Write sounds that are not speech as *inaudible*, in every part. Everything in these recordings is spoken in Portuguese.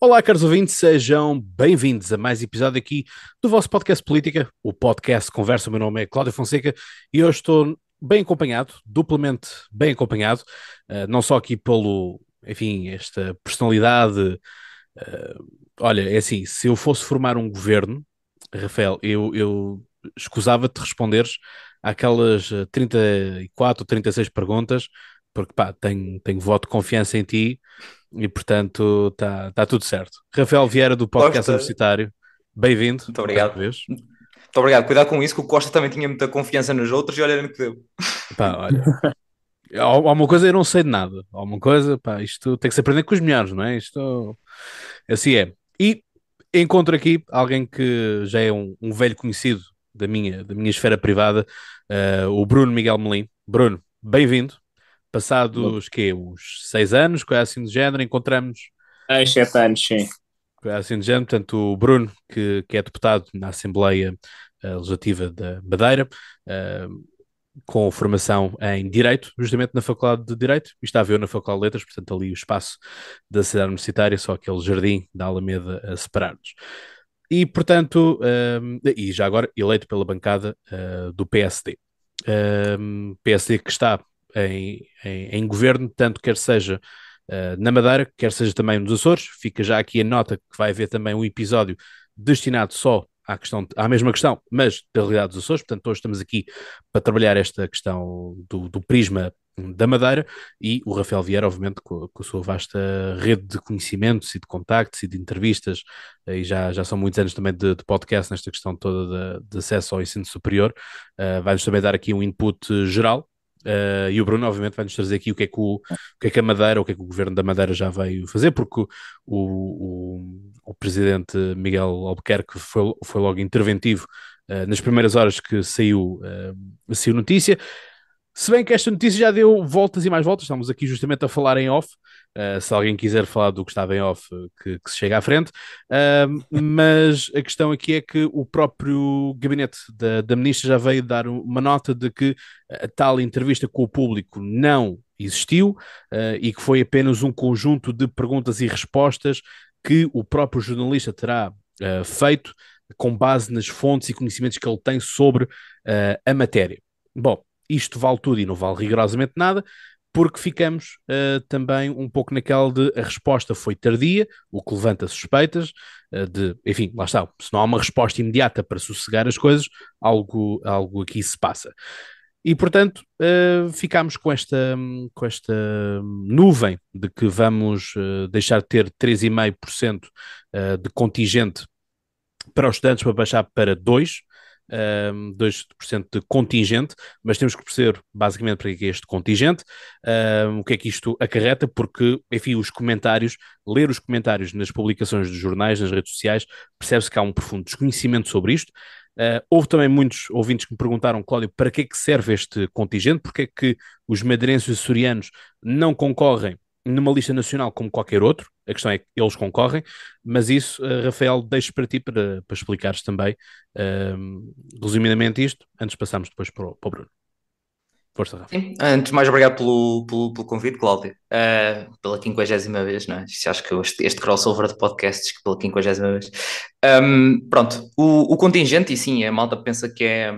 Olá, caros ouvintes, sejam bem-vindos a mais episódio aqui do vosso podcast Política, o podcast Conversa. O meu nome é Cláudio Fonseca e hoje estou bem acompanhado, duplamente bem acompanhado, uh, não só aqui pelo, enfim, esta personalidade. Uh, olha, é assim, se eu fosse formar um governo, Rafael, eu, eu escusava-te responderes àquelas 34 ou 36 perguntas, porque pá, tenho, tenho voto de confiança em ti e portanto está tá tudo certo. Rafael Vieira do podcast Costa. Universitário, bem-vindo. Muito obrigado. Muito obrigado. Cuidado com isso, que o Costa também tinha muita confiança nos outros e olha no que deu. Pá, olha. Há uma coisa eu não sei de nada. Há uma coisa, pá, isto tem que se aprender com os melhores, não é? Isto assim é. E encontro aqui alguém que já é um, um velho conhecido da minha, da minha esfera privada, uh, o Bruno Miguel Melim. Bruno, bem-vindo. Passados, que Uns seis anos, coisa assim do género, encontramos... Seis, sete anos, sim. Coisa assim do género, portanto, o Bruno, que, que é deputado na Assembleia uh, Legislativa da Madeira, uh, com formação em Direito, justamente na Faculdade de Direito, e está a ver na Faculdade de Letras, portanto ali o espaço da cidade universitária, só aquele jardim da Alameda a separar-nos. E, portanto, um, eh, e já agora eleito pela bancada uh, do PSD. Um, PSD que está em, em, em governo, tanto quer seja uh, na Madeira, quer seja também nos Açores. Fica já aqui a nota que vai haver também um episódio destinado só à, questão, à mesma questão, mas da realidade dos Açores. Portanto, hoje estamos aqui para trabalhar esta questão do, do prisma da Madeira e o Rafael Vieira, obviamente, com, com, a sua vasta rede de conhecimentos e de contactos e de entrevistas, e já, já são muitos anos também de, de podcast nesta questão toda de, de acesso ao ensino superior, uh, vai-nos também dar aqui um input geral Uh, e o Bruno, obviamente, vai-nos trazer aqui o que, é que o, o, que é que a Madeira, o que é que o governo da Madeira já veio fazer, porque o, o, o presidente Miguel Albuquerque foi, foi logo interventivo uh, nas primeiras horas que saiu, uh, saiu notícia. Se bem que esta notícia já deu voltas e mais voltas, estamos aqui justamente a falar em off. Uh, se alguém quiser falar do que estava em off, que, que se chega à frente. Uh, mas a questão aqui é que o próprio gabinete da, da ministra já veio dar uma nota de que a tal entrevista com o público não existiu uh, e que foi apenas um conjunto de perguntas e respostas que o próprio jornalista terá feito com base nas fontes e conhecimentos que ele tem sobre a matéria. Bom, isto vale tudo e não vale rigorosamente nada, porque ficamos uh, também um pouco naquela de a resposta foi tardia, o que levanta suspeitas uh, de, enfim, lá está, se não há uma resposta imediata para sossegar as coisas, algo, algo aqui se passa. E, portanto, uh, ficamos com esta, com esta nuvem de que vamos deixar de ter 3,5% uh, de contingente para os estudantes para baixar para 2%, um, 2% de contingente, mas temos que perceber basicamente para que é este contingente, um, o que é que isto acarreta, porque, enfim, os comentários, ler os comentários nas publicações dos jornais, nas redes sociais, percebe-se que há um profundo desconhecimento sobre isto. Uh, houve também muitos ouvintes que me perguntaram, Cláudio, para que é que serve este contingente? Porque é que os madeirenses e açorianos não concorrem numa lista nacional como qualquer outro, a questão é que eles concorrem, mas isso, uh, Rafael, deixo para ti para, para explicares também, uh, resumidamente isto, antes de passarmos depois para o, para o Bruno. Força, Rafa. Sim, antes mais obrigado pelo, pelo, pelo convite, Cláudio, uh, pela quinquagésima vez, não é? Acho que este, este crossover de podcasts pela quinquagésima vez. Um, pronto, o, o contingente, e sim, a malta pensa que é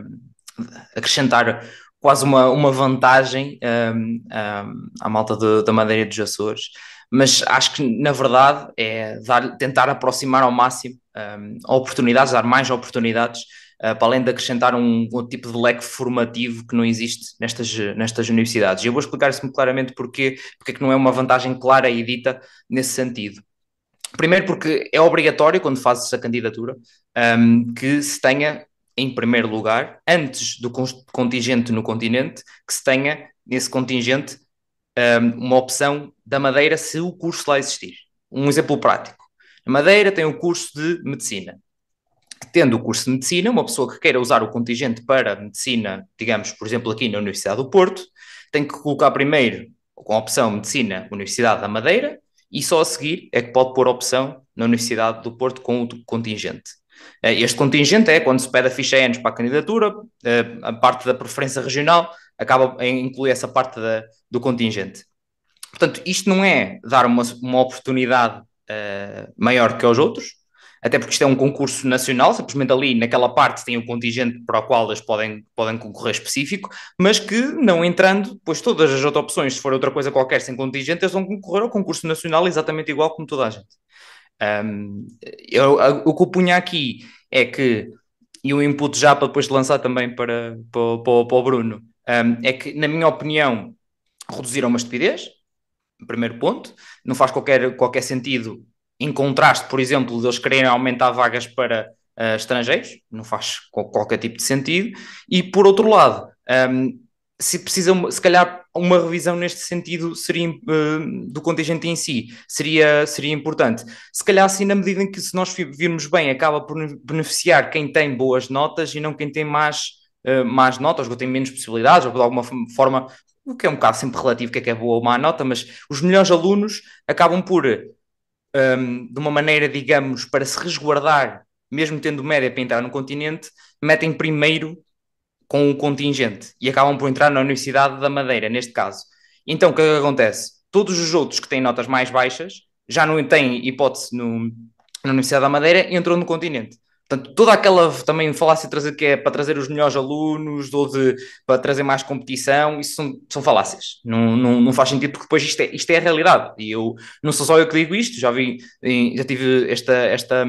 acrescentar quase uma, uma vantagem um, um, à malta de, da Madeira dos Açores, mas acho que na verdade é dar, tentar aproximar ao máximo um, oportunidades, dar mais oportunidades, uh, para além de acrescentar um, um, tipo de leque formativo que não existe nestas, nestas universidades. E eu vou explicar isso claramente porque, porque é que não é uma vantagem clara e dita nesse sentido. Primeiro porque é obrigatório, quando fazes a candidatura, um, que se tenha em primeiro lugar, antes do contingente no continente, que se tenha nesse contingente um, uma opção da Madeira se o curso lá existir. Um exemplo prático. A Madeira tem o um curso de medicina. Tendo o curso de medicina, uma pessoa que queira usar o contingente para medicina, digamos, por exemplo, aqui na Universidade do Porto, tem que colocar primeiro com a opção medicina Universidade da Madeira e só a seguir é que pode pôr a opção na Universidade do Porto com o contingente. Eh, este contingente é quando se pede a ficha ENES para a candidatura, eh, a parte da preferência regional acaba em incluir essa parte da, do contingente. Portanto, isto não é dar uma, uma oportunidade uh, maior que aos outros, até porque isto é um concurso nacional, simplesmente ali naquela parte tem o um contingente para o qual eles podem, podem concorrer específico, mas que não entrando, pois todas as outras opções, se for outra coisa qualquer sem contingente, eles vão concorrer ao concurso nacional exatamente igual como toda a gente. Um, eu, o que eu punha aqui é que, e o input já para depois lançar também para, para, para, para o Bruno, um, é que, na minha opinião, reduziram uma estupidez, primeiro ponto, não faz qualquer, qualquer sentido em contraste, por exemplo, de eles quererem aumentar vagas para uh, estrangeiros, não faz qualquer tipo de sentido, e por outro lado, um, se precisa, se calhar, uma revisão neste sentido seria uh, do contingente em si seria, seria importante. Se calhar, assim, na medida em que, se nós virmos bem, acaba por beneficiar quem tem boas notas e não quem tem más, uh, más notas, ou tem menos possibilidades, ou de alguma forma, o que é um bocado sempre relativo, o que é que é boa ou má nota, mas os melhores alunos acabam por um, de uma maneira, digamos, para se resguardar, mesmo tendo média para entrar no continente, metem primeiro com o contingente e acabam por entrar na Universidade da Madeira, neste caso. Então, o que, é que acontece? Todos os outros que têm notas mais baixas já não têm hipótese no, na Universidade da Madeira e entram no continente. Portanto, toda aquela também falácia trazer que é para trazer os melhores alunos ou de, para trazer mais competição, isso são, são falácias. Não, não, não faz sentido porque depois isto é, isto é a realidade. E eu não sou só eu que digo isto, já vi, já tive esta, esta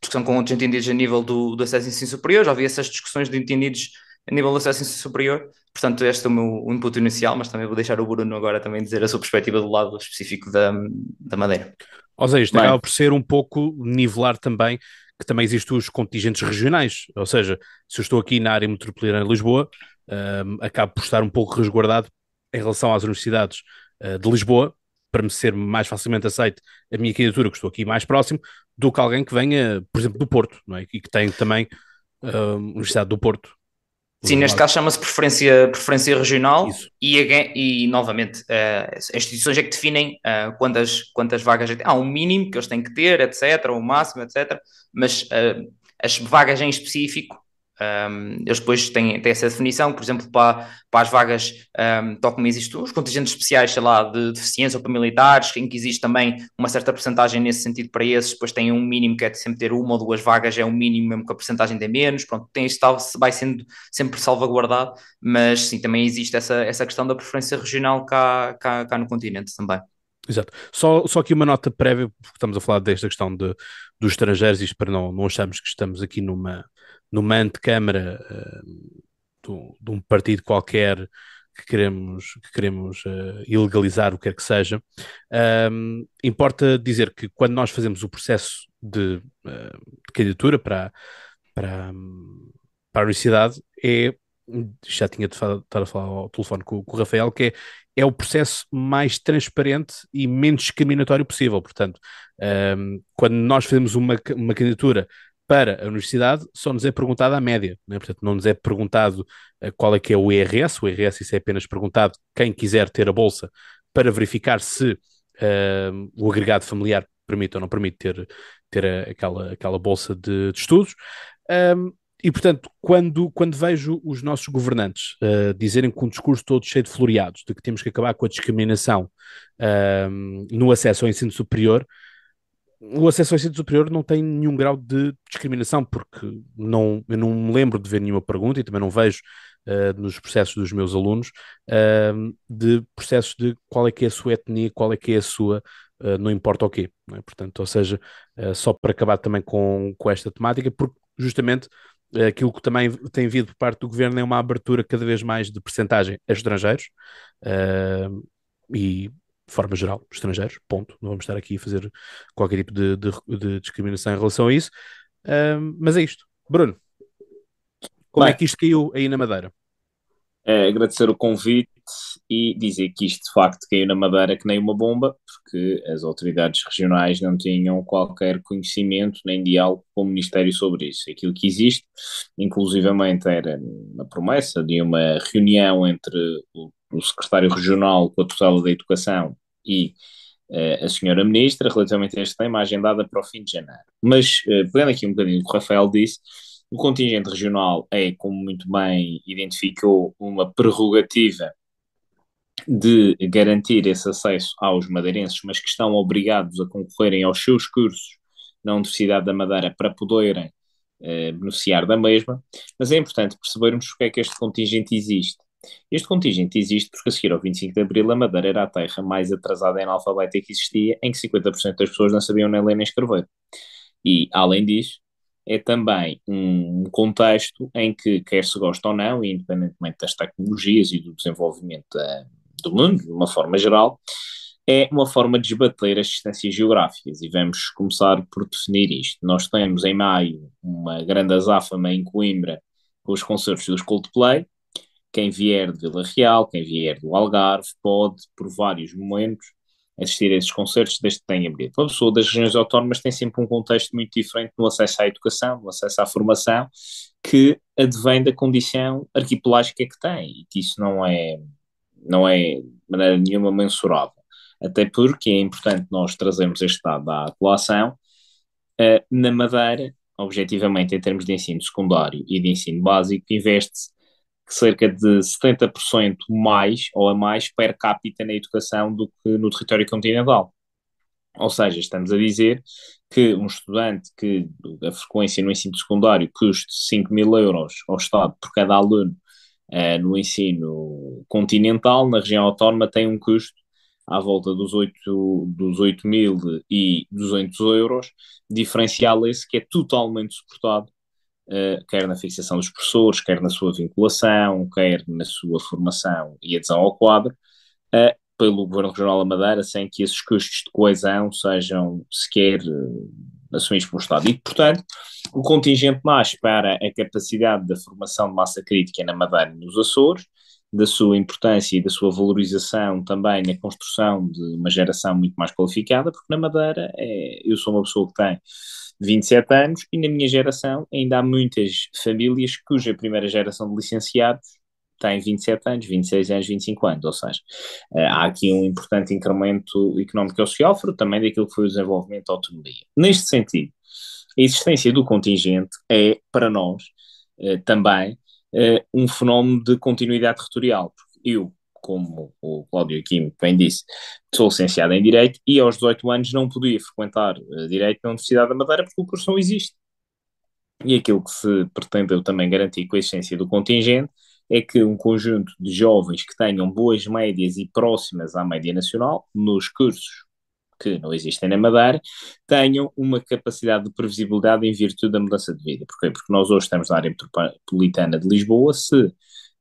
discussão com outros entendidos a nível do, do acesso ao ensino superior, já vi essas discussões de entendidos a nível do acesso superior. Portanto, este é o meu input inicial, mas também vou deixar o Bruno agora também dizer a sua perspectiva do lado específico da, da Madeira. Ou seja, isto acaba por ser um pouco nivelar também que também existem os contingentes regionais, ou seja, se eu estou aqui na área metropolitana de Lisboa, um, acabo por estar um pouco resguardado em relação às universidades uh, de Lisboa, para me ser mais facilmente aceite a minha candidatura, que estou aqui mais próximo, do que alguém que venha, por exemplo, do Porto, não é? e que tem também uh, a Universidade do Porto, Sim, neste caso chama-se preferência, preferência regional e, e, novamente, uh, as instituições é que definem uh, quantas, quantas vagas há um mínimo que eles têm que ter, etc., um máximo, etc., mas uh, as vagas em específico um, eles depois têm, têm essa definição, por exemplo, para, para as vagas, um, tal como existem os contingentes especiais, sei lá, de deficiência ou para militares, em que existe também uma certa porcentagem nesse sentido para esses, depois tem um mínimo que é de sempre ter uma ou duas vagas, é um mínimo mesmo que a porcentagem tem menos, pronto, tem isto vai sendo sempre salvaguardado, mas sim, também existe essa, essa questão da preferência regional cá, cá, cá no continente também. Exato. Só, só aqui uma nota prévia, porque estamos a falar desta questão de, dos estrangeiros, isto para não, não acharmos que estamos aqui numa, numa antecâmara uh, de, de um partido qualquer que queremos, que queremos uh, ilegalizar o que quer que seja, um, importa dizer que quando nós fazemos o processo de, uh, de candidatura para, para, para a universidade, é, já tinha estado a falar ao telefone com, com, o Rafael, que é, é o processo mais transparente e menos discriminatório possível. Portanto, um, quando nós fazemos uma, uma candidatura para a universidade só nos é perguntada a média, né? portanto não nos é perguntado uh, qual é que é o IRS, o IRS isso é apenas perguntado quem quiser ter a bolsa para verificar se uh, o agregado familiar permite ou não permite ter, ter a, aquela, aquela bolsa de, de estudos. Um, e, portanto, quando, quando vejo os nossos governantes uh, dizerem com um discurso todo cheio de floreados, de que temos que acabar com a discriminação no acesso ao ensino superior, o acesso ao ensino superior não tem nenhum grau de discriminação, porque não, eu não me lembro de ver nenhuma pergunta e também não vejo uh, nos processos dos meus alunos uh, de processos de qual é que é a sua etnia, qual é que é a sua, uh, não importa o quê. É? Portanto, ou seja, só para acabar também com, com esta temática, porque justamente aquilo que também tem vindo por parte do governo é uma abertura cada vez mais de percentagem a estrangeiros e de forma geral, estrangeiros, ponto. Não vamos estar aqui a fazer qualquer tipo de, de, de discriminação em relação a isso. mas é isto. Bruno, como é Bem, é que isto caiu aí na Madeira? É, agradecer o convite e dizer que isto de facto caiu na Madeira que nem uma bomba, porque as autoridades regionais não tinham qualquer conhecimento nem diálogo com o Ministério sobre isso. Aquilo que existe, inclusivamente, era uma promessa de uma reunião entre o o secretário regional com a tutela da educação e uh, a senhora ministra relativamente a este tema, agendada para o fim de janeiro. Mas, uh, pegando aqui um bocadinho o que o Rafael disse, o contingente regional é, como muito bem identificou, uma prerrogativa de garantir esse acesso aos madeirenses, mas que estão obrigados a concorrerem aos seus cursos na Universidade da Madeira para poderem eh, beneficiar da mesma, mas é importante percebermos porque é que este contingente existe. Este contingente existe porque a seguir ao 25 de Abril a Madeira era a terra mais atrasada em analfabeta que existia, em que 50% das pessoas não sabiam nem ler nem escrever. E, além disso, é também um contexto em que, quer se gosta ou não, independentemente das tecnologias e do desenvolvimento da, do mundo, de uma forma geral, é uma forma de esbater as distâncias geográficas e vamos começar por definir isto. Nós temos em maio uma grande azáfama em Coimbra com os concertos dos Coldplay. Quem vier de Vila Real, quem vier do Algarve, pode, por vários momentos, assistir a esses concertos desde que tenha bilhete. Uma pessoa das regiões autónomas tem sempre um contexto muito diferente no acesso à educação, no acesso à formação, que advém da condição arquipelágica que tem e que isso não é, não é de maneira nenhuma mensurável. Até porque é importante nós trazermos este dado à colação. Uh, na Madeira, objetivamente, em termos de ensino secundário e de ensino básico, investe-se cerca de 70% mais ou a mais per capita na educação do que no território continental. Ou seja, estamos a dizer que um estudante que a frequência no ensino secundário custe 5 mil euros ao Estado por cada aluno uh, no ensino continental, na região autónoma tem um custo à volta dos 8, dos 8.200 euros, diferencial esse que é totalmente suportado uh, quer na fixação dos professores, quer na sua vinculação, quer na sua formação e adesão ao quadro, uh, pelo Governo Regional da Madeira, sem que esses custos de coesão sejam sequer assumidos pelo Estado. E, portanto, o contingente nasce para a capacidade da formação de massa crítica na Madeira e nos Açores, da sua importância e da sua valorização também na construção de uma geração muito mais qualificada, porque na Madeira é, eu sou uma pessoa que tem 27 anos e na minha geração ainda há muitas famílias cuja primeira geração de licenciados tem 27 anos, 26 anos, 25 anos, ou seja, eh, há aqui um importante incremento económico e social, fruto também daquilo que foi o desenvolvimento da autonomia. Neste sentido, a existência do contingente é, para nós, eh, também eh, um fenómeno de continuidade territorial. Eu, como o Cláudio aqui bem disse, sou licenciado em Direito e aos 18 anos não podia frequentar Direito na Universidade da Madeira porque o curso não existe. E aquilo que se pretendeu também garantir com a existência do contingente é que um conjunto de jovens que tenham boas médias e próximas à média nacional nos cursos que não existem na Madeira, tenham uma capacidade de previsibilidade em virtude da mudança de vida. Porquê? Porque nós hoje estamos na área metropolitana de Lisboa, se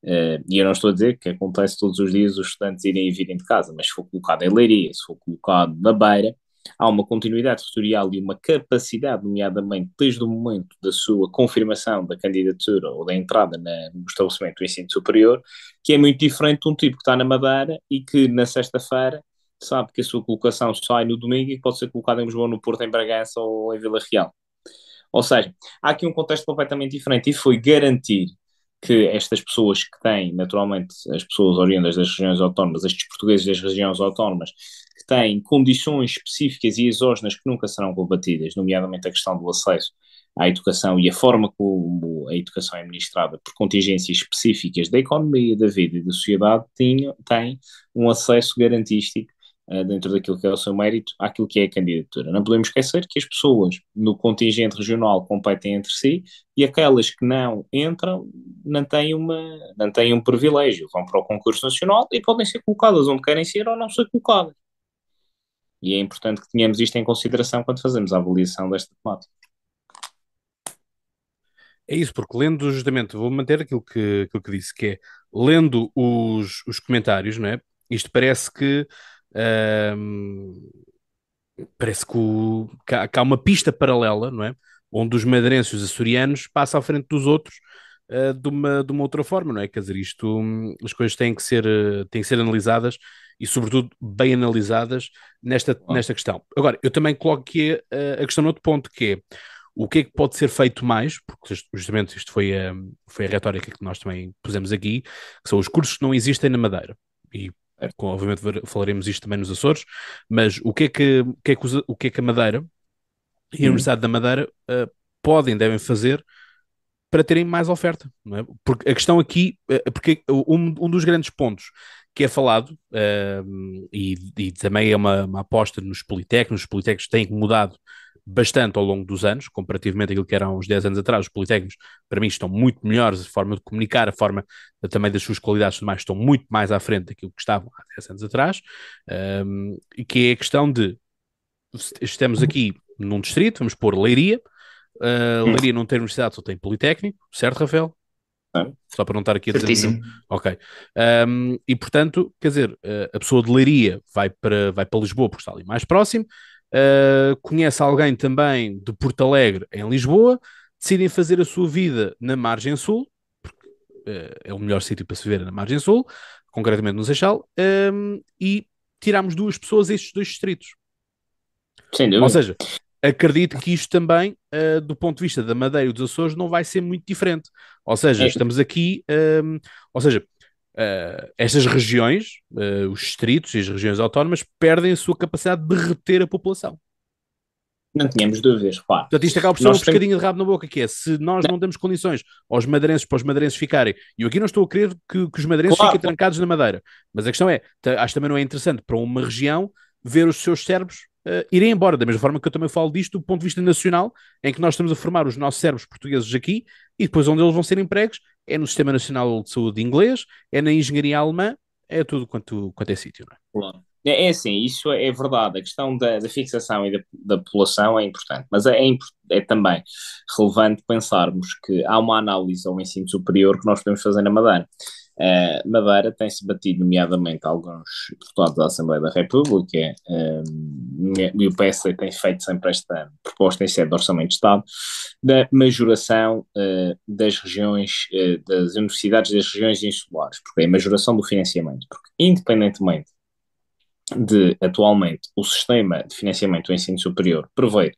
Uh, e eu não estou a dizer que acontece todos os dias os estudantes irem e virem de casa, mas se for colocado em Leiria, se for colocado na Beira, há uma continuidade tutorial e uma capacidade, nomeadamente desde o momento da sua confirmação da candidatura ou da entrada na, no estabelecimento do ensino superior, que é muito diferente de um tipo que está na Madeira e que na sexta-feira sabe que a sua colocação sai no domingo e pode ser colocada em Lisboa, no Porto, em Bragança ou em Vila Real. Ou seja, há aqui um contexto completamente diferente e foi garantir que estas pessoas que têm, naturalmente, as pessoas oriundas das regiões autónomas, estes portugueses das regiões autónomas, que têm condições específicas e exógenas que nunca serão combatidas, nomeadamente a questão do acesso à educação e a forma como a educação é administrada por contingências específicas da economia, da vida e da sociedade, têm, um acesso garantístico dentro daquilo que é o seu mérito, àquilo que é a candidatura. Não podemos esquecer que as pessoas no contingente regional competem entre si e aquelas que não entram não têm, uma, não têm um privilégio, vão para o concurso nacional e podem ser colocadas onde querem ser ou não ser colocadas. E é importante que tenhamos isto em consideração quando fazemos a avaliação desta temática. É isso, porque lendo justamente, vou manter aquilo que, aquilo que disse, que é lendo os, os comentários, não é? Isto parece que um, parece que, o, que, há, que, há, uma pista paralela, não é? Onde os madeirenses e os açorianos passam à frente dos outros uh, de, uma, de uma outra forma, não é? Quer dizer, isto, as coisas têm que ser, uh, têm que ser analisadas e, sobretudo, bem analisadas nesta, nesta questão. Agora, eu também coloco aqui a, a questão no outro ponto, que é o que é que pode ser feito mais, porque justamente isto foi a, foi a retórica que nós também pusemos aqui, que são os cursos que não existem na Madeira. E obviamente falaremos isto também nos Açores, mas o que é que, o que, é que, o que, é que a Madeira e a hum. Universidade da Madeira uh, podem, devem fazer para terem mais oferta. É? Porque a questão aqui, eh, porque um, um dos grandes pontos que é falado, uh, e, e, também é uma, uma, aposta nos politécnicos, os politécnicos têm mudado bastante ao longo dos anos, comparativamente àquilo que eram uns 10 anos atrás, os politécnicos, para mim, estão muito melhores, a forma de comunicar, a forma também das suas qualidades e tudo mais, estão muito mais à frente daquilo que estavam há 10 anos atrás, um, e que é a questão de, estamos aqui num distrito, vamos pôr Leiria, uh, Leiria não tem universidade, só tem politécnico, certo, Rafael? Só para não estar aqui a dizer. Ok. Um, e portanto, quer dizer, a pessoa de Leiria vai para, vai para Lisboa porque está ali mais próximo, uh, conhece alguém também de Porto Alegre em Lisboa, decidem fazer a sua vida na margem sul, porque uh, é o melhor sítio para se ver na margem sul, concretamente no Seixal, um, e tiramos duas pessoas a estes dois distritos. Sem dúvida. Ou seja, acredito que isto também, uh, do ponto de vista da Madeira e dos Açores, não vai ser muito diferente. Ou seja, é. estamos aqui, um, ou seja, uh, estas regiões, uh, os distritos e as regiões autónomas, perdem a sua capacidade de reter a população. Não tínhamos dúvidas, claro. Portanto, isto acaba por ser um pescadinho de rabo na boca, que é, se nós não, não damos condições aos madeirenses para os madeirenses ficarem, e eu aqui não estou a querer que, que os madeirenses claro, fiquem trancados na madeira, mas a questão é, acho também não é interessante para uma região ver os seus cérebros uh, irem embora, da mesma forma que eu também falo disto do ponto de vista nacional, em que nós estamos a formar os nossos cérebros portugueses aqui e depois onde eles vão ser empregos é no Sistema Nacional de Saúde inglês, é na engenharia alemã, é tudo quanto, quanto é sítio, não é? É, é assim, isso é, verdade. A questão da, da fixação e da, da, população é importante, mas é, é, é, também relevante pensarmos que há uma análise ao ensino superior que nós podemos fazer na Madeira. Uh, Madeira tem-se batido, nomeadamente, alguns deputados da Assembleia da República, uh, e o PS tem feito sempre esta proposta em sede de Orçamento de Estado, da majoração uh, das regiões, das universidades das regiões insulares, porque é a majoração do financiamento, porque independentemente de, atualmente, o sistema de financiamento do ensino superior prevê,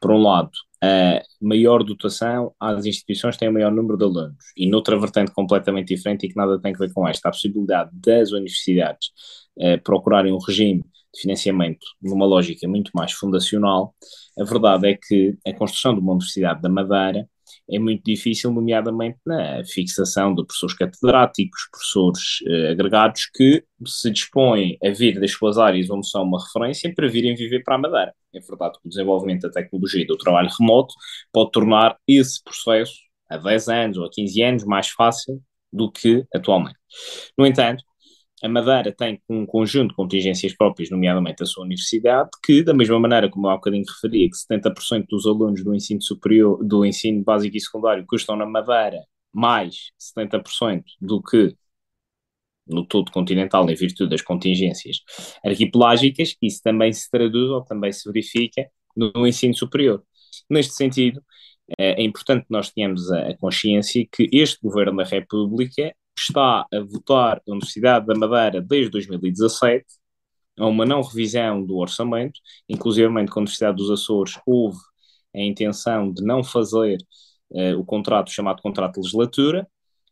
por um lado, a maior dotação às instituições têm o maior número de alunos. E noutra vertente completamente diferente e que nada tem a ver com esta, a possibilidade das universidades eh, procurarem um regime de financiamento numa lógica muito mais fundacional, a verdade é que a construção de uma Universidade da Madeira é muito difícil, nomeadamente na fixação de professores catedráticos, professores eh, agregados que se dispõem a vir das suas áreas onde são uma referência para virem viver para a Madeira. É verdade que o desenvolvimento da tecnologia e do trabalho remoto pode tornar esse processo, a 10 anos ou a 15 anos, mais fácil do que atualmente. No entanto, a Madeira tem um conjunto de contingências próprias, nomeadamente a sua universidade, que, da mesma maneira como eu há bocadinho referia, que 70% dos alunos do ensino superior, do ensino básico e secundário custam na Madeira mais 70% do que no todo continental, em virtude das contingências arquipelágicas, isso também se traduz ou também se verifica no ensino superior. Neste sentido, é importante que nós tenhamos a consciência que este Governo da República está a votar a Universidade da Madeira desde 2017 a uma não revisão do orçamento, inclusive com a Universidade dos Açores houve a intenção de não fazer uh, o contrato chamado contrato de legislatura,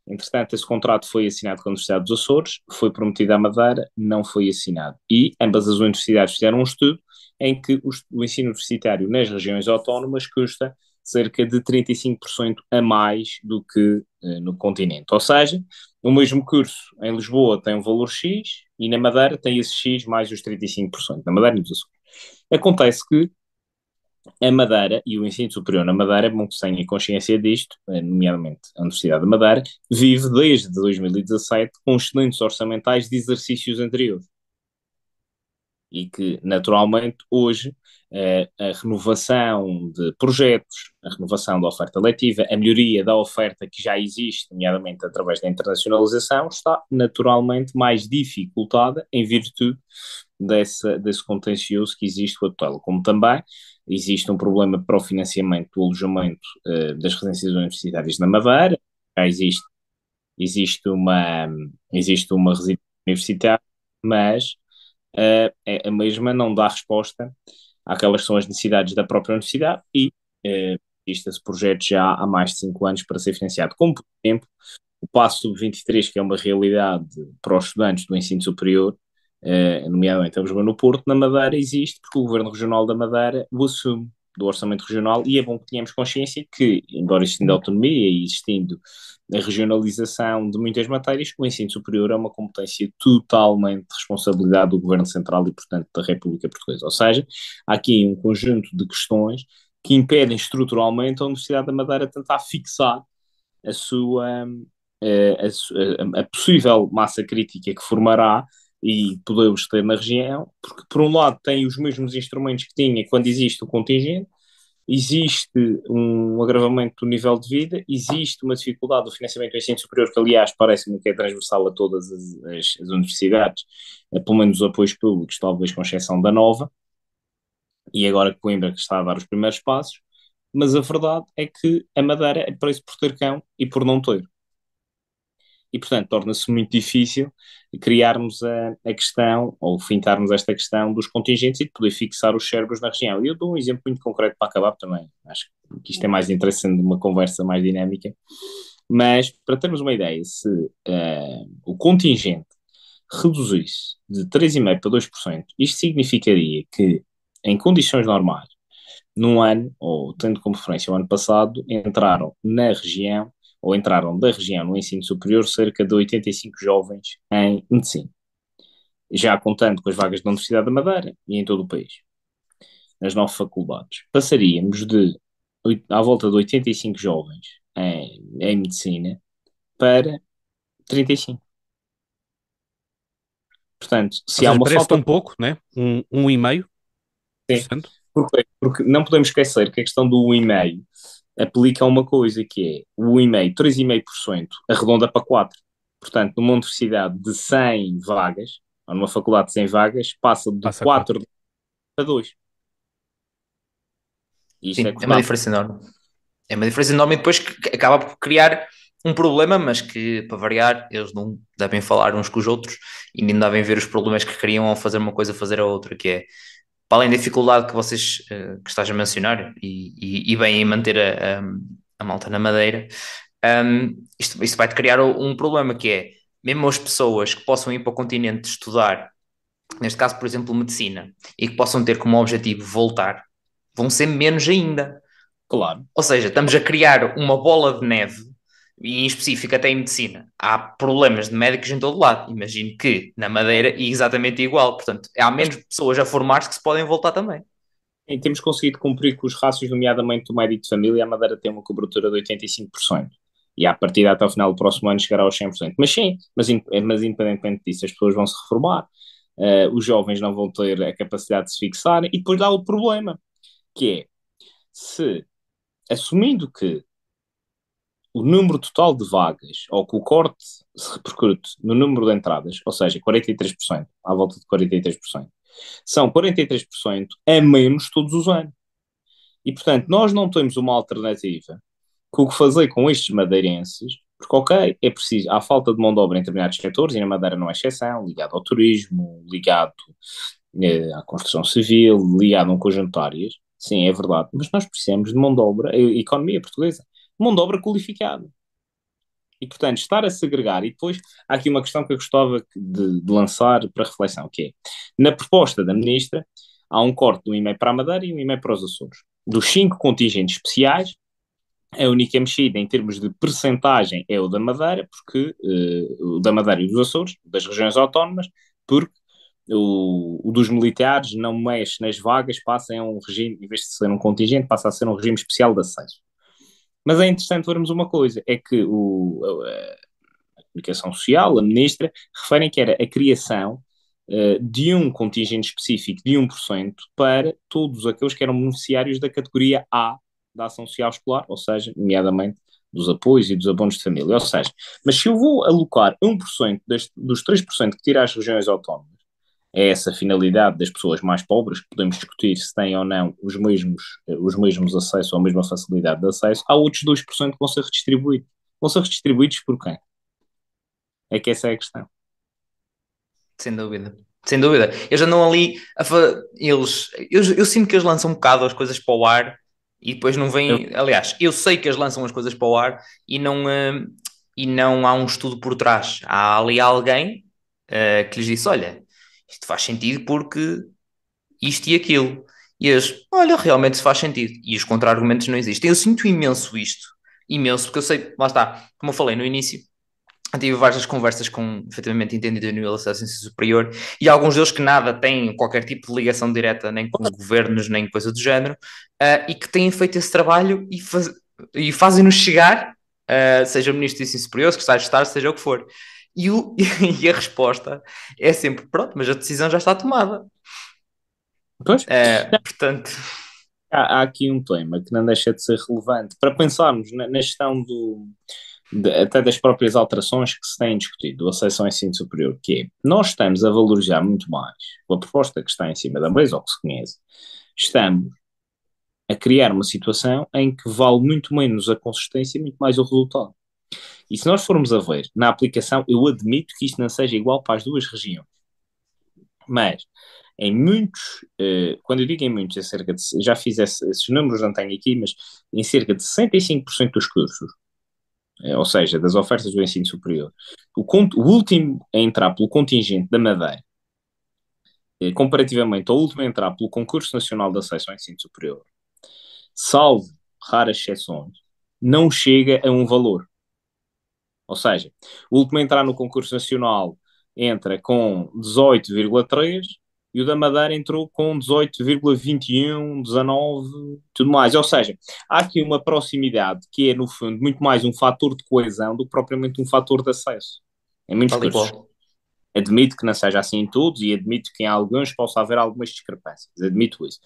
entretanto esse contrato foi assinado com a Universidade dos Açores, foi prometido à Madeira, não foi assinado, e ambas as universidades fizeram um estudo em que o, o ensino universitário nas regiões autónomas custa cerca de 35% a mais do que uh, no continente. Ou seja, o mesmo curso em Lisboa tem um valor X e na Madeira tem esse X mais os 35%. Na Madeira e nos Açores. Acontece que a Madeira e o ensino superior na Madeira, bom que tenha consciência disto, eh, nomeadamente a Universidade de Madeira, vive desde 2017 com excedentes orçamentais de exercícios anteriores. E que, naturalmente, hoje a renovação de projetos, a renovação da oferta letiva, a melhoria da oferta que já existe, nomeadamente através da internacionalização, está naturalmente mais dificultada em virtude dessa, desse contencioso que existe com a tutela, como também existe um problema para o financiamento do alojamento uh, das residências universitárias na Madeira, já existe, existe uma, existe uma residência universitária, mas uh, a mesma não dá resposta àquelas que são as necessidades da própria universidade e existe esse projeto já há mais de cinco anos para ser financiado. Como, por exemplo, o Passo Sub-23, que é uma realidade para os estudantes do ensino superior, eh, nomeadamente a Lisboa no Porto, na Madeira existe, porque o Governo Regional da Madeira o assume. Do orçamento regional e é bom que tenhamos consciência que, embora existindo autonomia e existindo a regionalização de muitas matérias, o ensino superior é uma competência totalmente de responsabilidade do Governo Central e, portanto, da República Portuguesa. Ou seja, há aqui um conjunto de questões que impedem estruturalmente a Universidade da Madeira tentar fixar a sua eh, a, a, a possível massa crítica que formará e podemos ter na região, porque por um lado tem os mesmos instrumentos que tinha quando existe o contingente, existe um agravamento do nível de vida, existe uma dificuldade do financiamento do ensino superior, que aliás parece-me que é transversal a todas as, as, as universidades, eh, pelo menos os apoios públicos, talvez com exceção da nova, e agora Coimbra que está a dar os primeiros passos, mas a verdade é que a Madeira é preço por ter cão e por não ter e, portanto, torna-se muito difícil criarmos a, a, questão, ou fintarmos esta questão dos contingentes e de poder fixar os cérebros na região. E eu dou um exemplo muito concreto para acabar também. Acho que isto é mais interessante uma conversa mais dinâmica. Mas, para termos uma ideia, se uh, o contingente reduzisse de 3,5% para 2%, isto significaria que, em condições normais, num ano, ou tendo como referência o ano passado, entraram na região ou entraram da região no ensino superior cerca de 85 jovens em medicina, já contando com as vagas da Universidade da Madeira e em todo o país, nas nove faculdades. Passaríamos de à volta de 85 jovens em, em medicina para 35. Portanto, se há uma falta. um pouco, né? Um, um e meio. Sim. Porque, porque não podemos esquecer que a questão do 1,5 aplica uma coisa que é o 1,5%, 3,5%, arredonda para 4%. Portanto, numa universidade de 100 vagas, ou numa faculdade de 100 vagas, passa de passa 4, 4 para 2. Sim, é, é uma diferença enorme. É uma diferença enorme e depois que acaba por criar um problema, mas que, para variar, eles não devem falar uns com os outros e nem devem ver os problemas que criam ao fazer uma coisa, fazer a outra, que é para além da dificuldade que vocês uh, que estás a mencionar e, e, e bem em manter a, a, a malta na madeira, um, isto, isto vai-te criar um problema que é mesmo as pessoas que possam ir para o continente estudar, neste caso, por exemplo, medicina, e que possam ter como objetivo voltar, vão ser menos ainda. Claro. Ou seja, estamos a criar uma bola de neve e em específico até em medicina, há problemas de médicos em todo lado. Imagino que na Madeira é exatamente igual. Portanto, há menos pessoas a formar-se que se podem voltar também. Temos conseguido cumprir com os rácios, nomeadamente do médico de família, a Madeira tem uma cobertura de 85%. E a partir até o final do próximo ano chegará aos 100%. Mas sim, mas, mas independentemente disso, as pessoas vão se reformar, uh, os jovens não vão ter a capacidade de se fixar, e depois dá o problema, que é, se, assumindo que o número total de vagas, ou que o corte se repercute no número de entradas, ou seja, 43%, à volta de 43%, são 43% a menos todos os anos. E, portanto, nós não temos uma alternativa que o que fazer com estes madeirenses, porque, ok, é preciso, há falta de mão de obra em determinados setores, e na Madeira não é exceção, ligado ao turismo, ligado eh, à construção civil, ligado a um conjunto de áreas, sim, é verdade, mas nós precisamos de mão de obra, a economia portuguesa mão de obra qualificada. E, portanto, estar a segregar, e depois há aqui uma questão que eu gostava de, de lançar para reflexão, que é, na proposta da Ministra, há um corte de um e-mail para a Madeira e um e-mail para os Açores. Dos cinco contingentes especiais, a única mexida em termos de percentagem é o da Madeira, porque uh, o da Madeira e dos Açores, das regiões autónomas, porque o, o, dos militares não mexe nas vagas, passa a um regime, em vez de ser um contingente, passa a ser um regime especial de acesso. Mas é interessante vermos uma coisa, é que o, a, a comunicação social, a ministra, referem que era a criação uh, de um contingente específico de 1% para todos aqueles que eram beneficiários da categoria A da ação social escolar, ou seja, nomeadamente dos apoios e dos abonos de família. Ou seja, mas se eu vou alocar 1% deste, dos 3% que tira as regiões autónomas é essa finalidade das pessoas mais pobres, que podemos discutir se têm ou não os mesmos, os mesmos acessos ou a mesma facilidade de acesso, há outros 2% que vão ser redistribuídos. Vão ser redistribuídos por quem? É que essa é a questão. Sem dúvida. Sem dúvida. Eu já não ali. Eles, eu, eu sinto que eles lançam um bocado as coisas para o ar e depois não vêm. Eu... Aliás, eu sei que eles lançam as coisas para o ar e não, uh, e não há um estudo por trás. Há ali alguém uh, que lhes disse: olha, isto faz sentido porque isto e aquilo. E eles, olha, realmente se faz sentido. E os contra-argumentos não existem. Eu sinto imenso isto. Imenso, porque eu sei, lá está, como eu falei no início, tive várias conversas com, efetivamente, entendidos no nível de acesso superior e alguns deles que nada têm qualquer tipo de ligação direta nem com governos, nem coisa do género, uh, e que têm feito esse trabalho e, faz, e fazem-nos chegar, uh, seja o Ministro do Ensino Superior, Secretário de Estado, seja o que for. E, o, *laughs* e a resposta é sempre, pronto, mas a decisão já está tomada. Pois. É, portanto. Há, há, aqui um tema que não deixa de ser relevante para pensarmos na, na gestão do, de, até das próprias alterações que se têm discutido do acesso ao ensino superior, que é, nós estamos a valorizar muito mais a proposta que está em cima da mesa, ou que se conhece, estamos a criar uma situação em que vale muito menos a consistência e muito mais o resultado. E se nós formos a ver na aplicação, eu admito que isto não seja igual para as duas regiões. Mas em muitos, uh, quando eu digo em muitos, é cerca de, já fiz esse, esses números, não tenho aqui, mas em cerca de 65% dos cursos, uh, ou seja, das ofertas do ensino superior, o, o, último a entrar pelo contingente da Madeira, uh, comparativamente ao último a entrar pelo Concurso Nacional de Acesso ao Ensino Superior, salvo raras exceções, não chega a um valor. Ou seja, o último a entrar no concurso nacional entra com 18,3 e o da Madeira entrou com 18,21, 19, tudo mais. Ou seja, há aqui uma proximidade que é, no fundo, muito mais um fator de coesão do que propriamente um fator de acesso. Em muitos casos. Admito que não seja assim em todos e admito que em alguns possa haver algumas discrepâncias. Admito isso.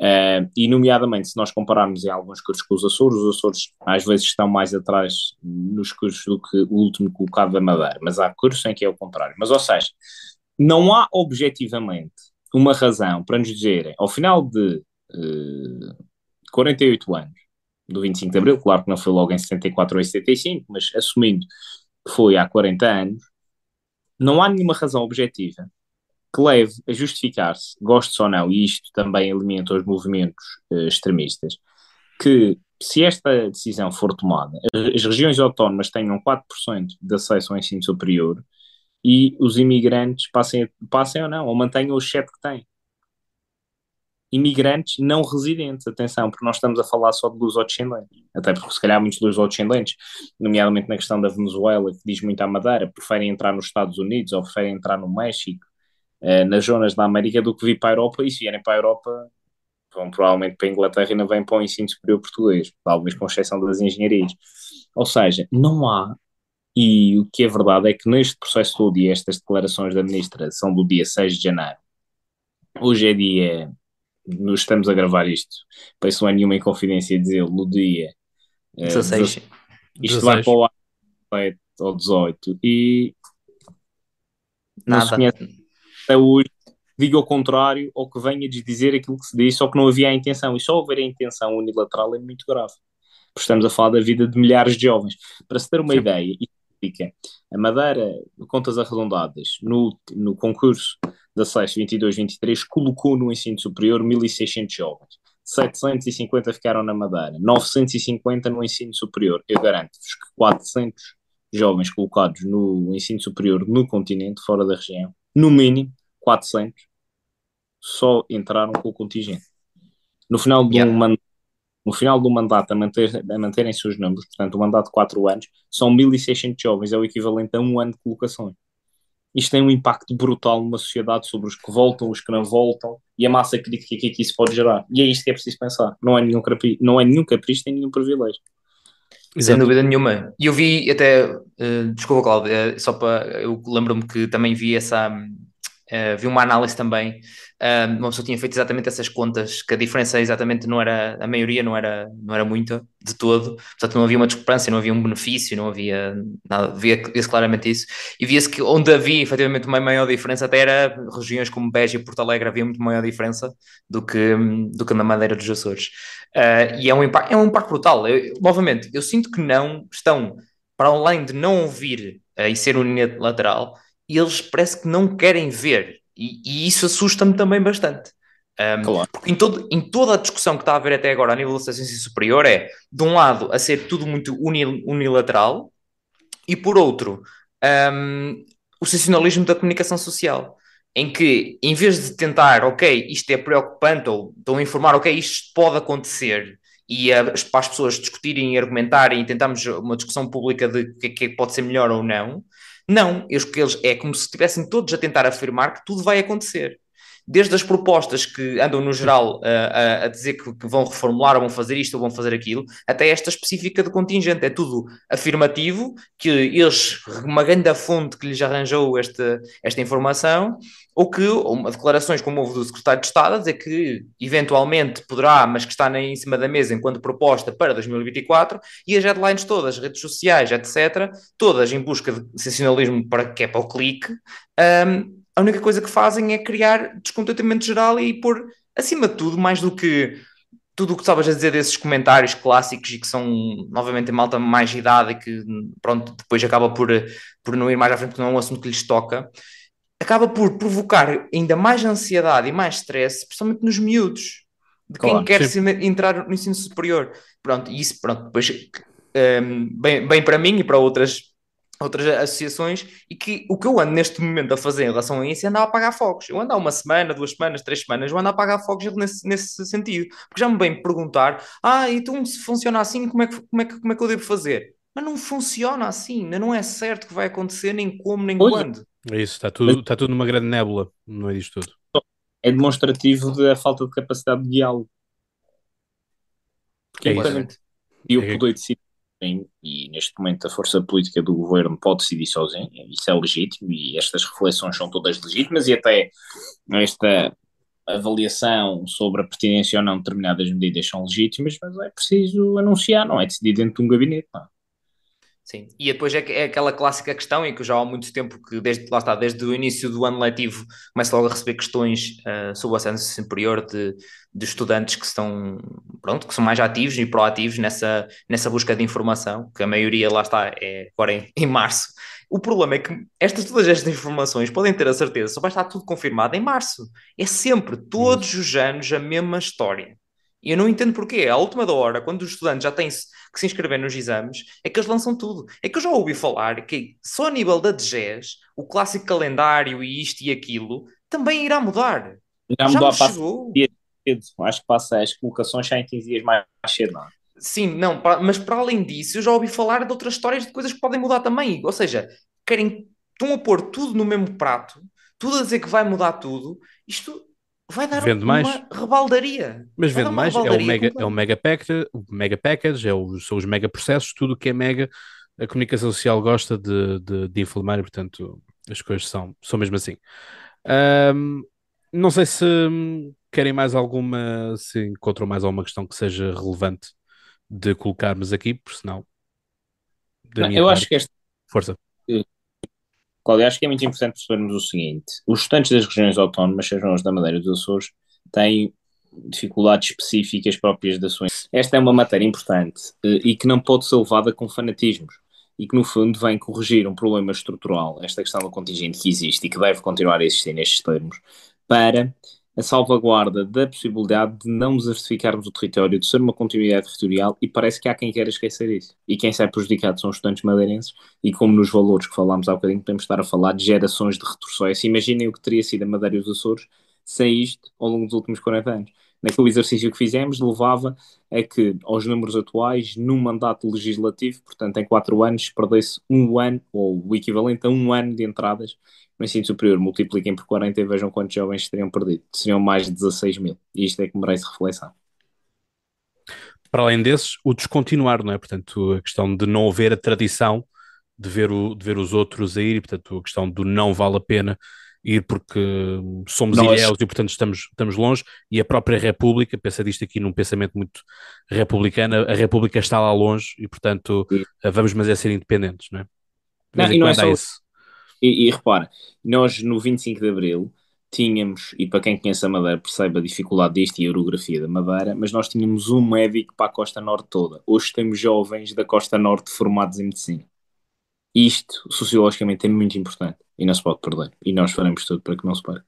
Uh, e, nomeadamente, se nós compararmos em alguns cursos com os Açores, os Açores às vezes estão mais atrás nos cursos do que o último colocado da Madeira, mas há cursos em que é o contrário. Mas, ou seja, não há objetivamente uma razão para nos dizerem, ao final de uh, eh, 48 anos, do 25 de Abril, claro que não foi logo em 74 ou em 75, mas assumindo que foi há 40 anos, não há nenhuma razão objetiva que leve a justificar-se, gostes ou não, e isto também alimenta os movimentos uh, extremistas, que se esta decisão for tomada, as regiões autónomas tenham 4% de acesso ao ensino superior e os imigrantes passem, passem ou não, ou mantenham o chat que têm. Imigrantes não residentes, atenção, porque nós estamos a falar só de luso-descendentes, até porque se calhar muitos luso-descendentes, nomeadamente na questão da Venezuela, que diz muito à Madeira, preferem entrar nos Estados Unidos ou preferem entrar no México eh, nas zonas da América do que vir para a Europa, e se vierem para a Europa vão provavelmente para a Inglaterra e não vêm para o ensino superior português, talvez com exceção das engenharias. Ou seja, não há, e o que é verdade é que neste processo todo, e estas declarações da ministra são do dia 6 de janeiro, hoje é dia, nós estamos a gravar isto, isso não é nenhuma inconfidência dizer no dia uh, 16. Isto 16. vai para o ar ou 18 e Nada. não se conhece até hoje diga o contrário ou que venha dizer aquilo que se diz, só que não havia a intenção. E só haver a intenção unilateral é muito grave. Porque estamos a falar da vida de milhares de jovens. Para se ter uma Sim. ideia, fica a Madeira, contas arredondadas, no, no concurso de acesso 22-23, colocou no ensino superior 1.600 jovens. 750 ficaram na Madeira, 950 no ensino superior. Eu garanto-vos que 400 jovens colocados no ensino superior no continente, fora da região, no mínimo, 400 só entraram com o contingente. No final yeah. um mandato, no final do mandato a, manter, a manterem seus números, portanto, o um mandato de 4 anos, são 1.600 jovens, é o equivalente a um ano de colocações. Isto tem um impacto brutal numa sociedade sobre os que voltam, os que não voltam e a massa crítica que, que isso pode gerar. E é isto que é preciso pensar. Não é nenhum, não é nenhum capricho, nem nenhum privilégio. Sem dúvida nenhuma. E eu vi até, uh, desculpa, Cláudio, uh, só para. Eu lembro-me que também vi essa, Uh, vi uma análise também, uh, uma pessoa tinha feito exatamente essas contas, que a diferença exatamente não era, a maioria não era, não era muita de todo, portanto não havia uma discrepância, não havia um benefício, não havia nada, via-se claramente isso, e via-se que onde havia efetivamente uma maior diferença, até era regiões como Beja e Porto Alegre, havia muito maior diferença do que, do que na Madeira dos Açores. Uh, e é um, impacto, é um impacto brutal. Eu, novamente, eu sinto que não estão, para além de não ouvir e ser unilateral, e eles parece que não querem ver, e, e isso assusta-me também bastante. Um, claro. Porque em, todo, em toda a discussão que está a haver até agora a nível da ciência superior é, de um lado, a ser tudo muito unilateral, e por outro, um, o sensacionalismo da comunicação social. em que, em vez de tentar, ok, isto é preocupante, ou estão a informar, ok, isto pode acontecer, e a, para as pessoas discutirem e argumentarem e tentarmos uma discussão pública de o que, é que pode ser melhor ou não, não, eles, eles, é como se estivessem todos a tentar afirmar que tudo vai acontecer desde as propostas que andam no geral a, a dizer que, que, vão reformular ou vão fazer isto ou vão fazer aquilo, até esta específica de contingente. É tudo afirmativo, que eles, uma grande fonte que lhes arranjou esta, esta informação, ou que ou declarações como houve do secretário de Estado a dizer que eventualmente poderá, mas que está em cima da mesa enquanto proposta para 2024, e as headlines todas, redes sociais, etc., todas em busca de sensacionalismo para que é para o clique, um, a única coisa que fazem é criar descontentamento geral e pôr, acima de tudo, mais do que tudo o que estavas a dizer desses comentários clássicos e que são, novamente, malta mais idade e que, pronto, depois acaba por, por não ir mais à frente porque não é um assunto que lhes toca, acaba por provocar ainda mais ansiedade e mais stress, principalmente nos miúdos, de quem claro, quer entrar no ensino superior. Pronto, e isso, pronto, depois, um, bem, bem para mim e para outras outras associações e que o que eu ando neste momento a fazer em relação a isso é andar a apagar fogos. Eu ando há uma semana, duas semanas, três semanas, eu ando a apagar fogos nesse, nesse sentido. Porque já me vem perguntar, ah, então se funciona assim, como é que, como é que, como é que eu devo fazer? Mas não funciona assim, não é certo que vai acontecer, nem como, nem pois. quando. É isso, está tudo, está tudo numa grande nébula, não é disto tudo. É demonstrativo da falta de capacidade de diálogo. Porque é isso. E o é poder decidir e neste momento a força política do governo pode decidir sozinha, isso é legítimo e estas reflexões são todas legítimas e até esta avaliação sobre a pertinência ou não de determinadas medidas são legítimas, mas é preciso anunciar, não é decidir dentro de um gabinete. Não. Sim, e depois é, é, aquela clássica questão em que já há muito tempo que, desde, lá está, desde o início do ano letivo, começo logo a receber questões uh, sobre o acesso superior de, de estudantes que estão, pronto, que são mais ativos e proativos nessa, nessa busca de informação, que a maioria lá está é agora em, em março. O problema é que estas, todas estas informações podem ter a certeza, só vai estar tudo confirmado em março. É sempre, todos os anos, a mesma história. E eu não entendo porquê. À última da hora, quando os estudantes já têm que se inscrever nos exames, é que eles lançam tudo. É que eu já ouvi falar que só a nível da DGES, o clássico calendário e isto e aquilo, também irá mudar. Já, já mudou chegou. Acho que passa as colocações já em 15 dias mais cedo, não é? Sim, não, mas para além disso, eu já ouvi falar de outras histórias de coisas que podem mudar também. Ou seja, querem, estão a pôr tudo no mesmo prato, tudo a dizer que vai mudar tudo. Isto vai dar vende uma mais. rebaldaria. Mas vende mais, é o, mega, é o mega package, o mega package é o, são os mega processos, tudo que é mega, a comunicação social gosta de, de, de inflamar e, portanto, as coisas são, são mesmo assim. Um, não sei se querem mais alguma, se encontram mais alguma questão que seja relevante de colocarmos aqui, por senão. Não, eu parte, acho que esta. Força. Cláudio, acho que é muito importante percebermos o seguinte: os estudantes das regiões autónomas, sejam as da Madeira e dos Açores, têm dificuldades específicas próprias da sua. Esta é uma matéria importante eh, e que não pode ser levada com fanatismos e que, no fundo, vem corrigir um problema estrutural, esta questão do contingente que existe e que deve continuar a existir nestes termos, para a salvaguarda da possibilidade de não desertificarmos o território, de ser uma continuidade territorial, e parece que há quem queira esquecer isso. E quem sai prejudicado são os estudantes madeirenses, e como nos valores que falámos há bocadinho, podemos estar a falar de gerações de retrocesso. Imaginem o que teria sido a Madeira e os Açores sem isto ao longo dos últimos 40 anos. Naquele exercício que fizemos, levava a que, aos números atuais, num mandato legislativo, portanto, em quatro anos, perdesse um ano, ou o equivalente a um ano de entradas no ensino superior, multipliquem por 40 e vejam quantos jovens teriam perdido. Seriam mais de 16 mil. E isto é que merece reflexão. Para além desses, o descontinuar, não é? Portanto, a questão de não haver a tradição de ver, o, de ver os outros a ir, portanto, a questão do não vale a pena ir porque somos Nós... ilhéus e, portanto, estamos, estamos longe, e a própria República, pensa disto aqui num pensamento muito republicano, a República está lá longe e, portanto, Sim. vamos mas é ser independentes, não é? Não, e não é só, isso. E, e repara, nós no 25 de Abril tínhamos, e para quem conhece a Madeira percebe a dificuldade disto e a orografia da Madeira, mas nós tínhamos um médico para a costa norte toda. Hoje temos jovens da costa norte formados em medicina. Isto, sociologicamente, é muito importante e não se pode perder. E nós faremos tudo para que não se perca.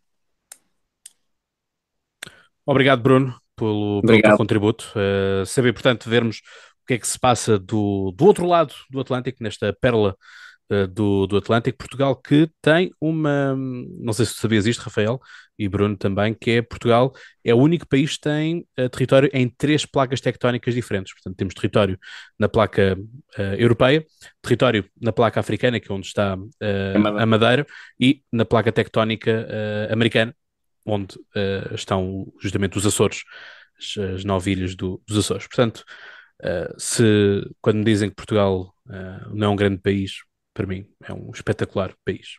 Obrigado, Bruno, pelo, pelo teu contributo. Uh, saber, portanto, vermos o que é que se passa do, do outro lado do Atlântico, nesta pérola uh, do, do Atlântico, Portugal que tem uma, não sei se sabias isto, Rafael e Bruno também, que é Portugal é o único país que tem uh, território em três placas tectónicas diferentes. Portanto, temos território na placa uh, europeia, território na placa africana, que é onde está a Madeira, e na placa tectónica americana, onde estão justamente os Açores, as, as nove ilhas do, dos Açores. Portanto, Uh, se quando me dizem que Portugal uh, não é um grande país, para mim é um espetacular país.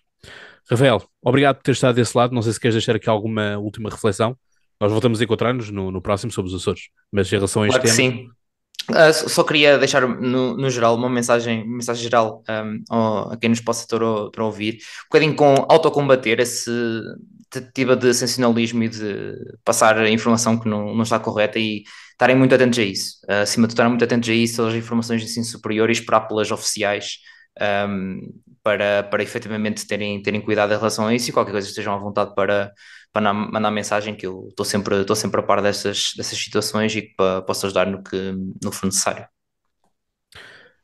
Rafael, obrigado por ter estado desse lado. Não sei se queres deixar aqui alguma última reflexão. Nós voltamos a encontrar-nos no, no, próximo sobre os Açores, mas em relação a este claro tema. Sim. Uh, só queria deixar no, no, geral uma mensagem, uma mensagem geral um, a quem nos possa estar a, ouvir, um bocadinho com autocombater esse tentativa de sensacionalismo e de passar a informação que não, não está correta e estarem muito atentos a isso. Uh, acima de tudo, estarem muito atentos a isso, as informações de ensino superior e esperar pelas oficiais um, para, para efetivamente terem, terem cuidado em relação a isso e qualquer coisa estejam à vontade para, para mandar mensagem que eu estou sempre, estou sempre a par dessas, dessas situações e que posso ajudar no que no for necessário.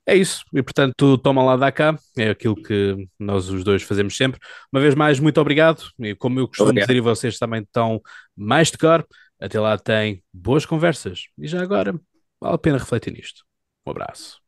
É isso, e portanto, toma lá da cá, é aquilo que nós os dois fazemos sempre. Uma vez mais, muito obrigado, e como eu costumo obrigado. dizer, e vocês também estão mais de cor, até lá tem boas conversas, e já agora vale a pena refletir nisto. Um abraço.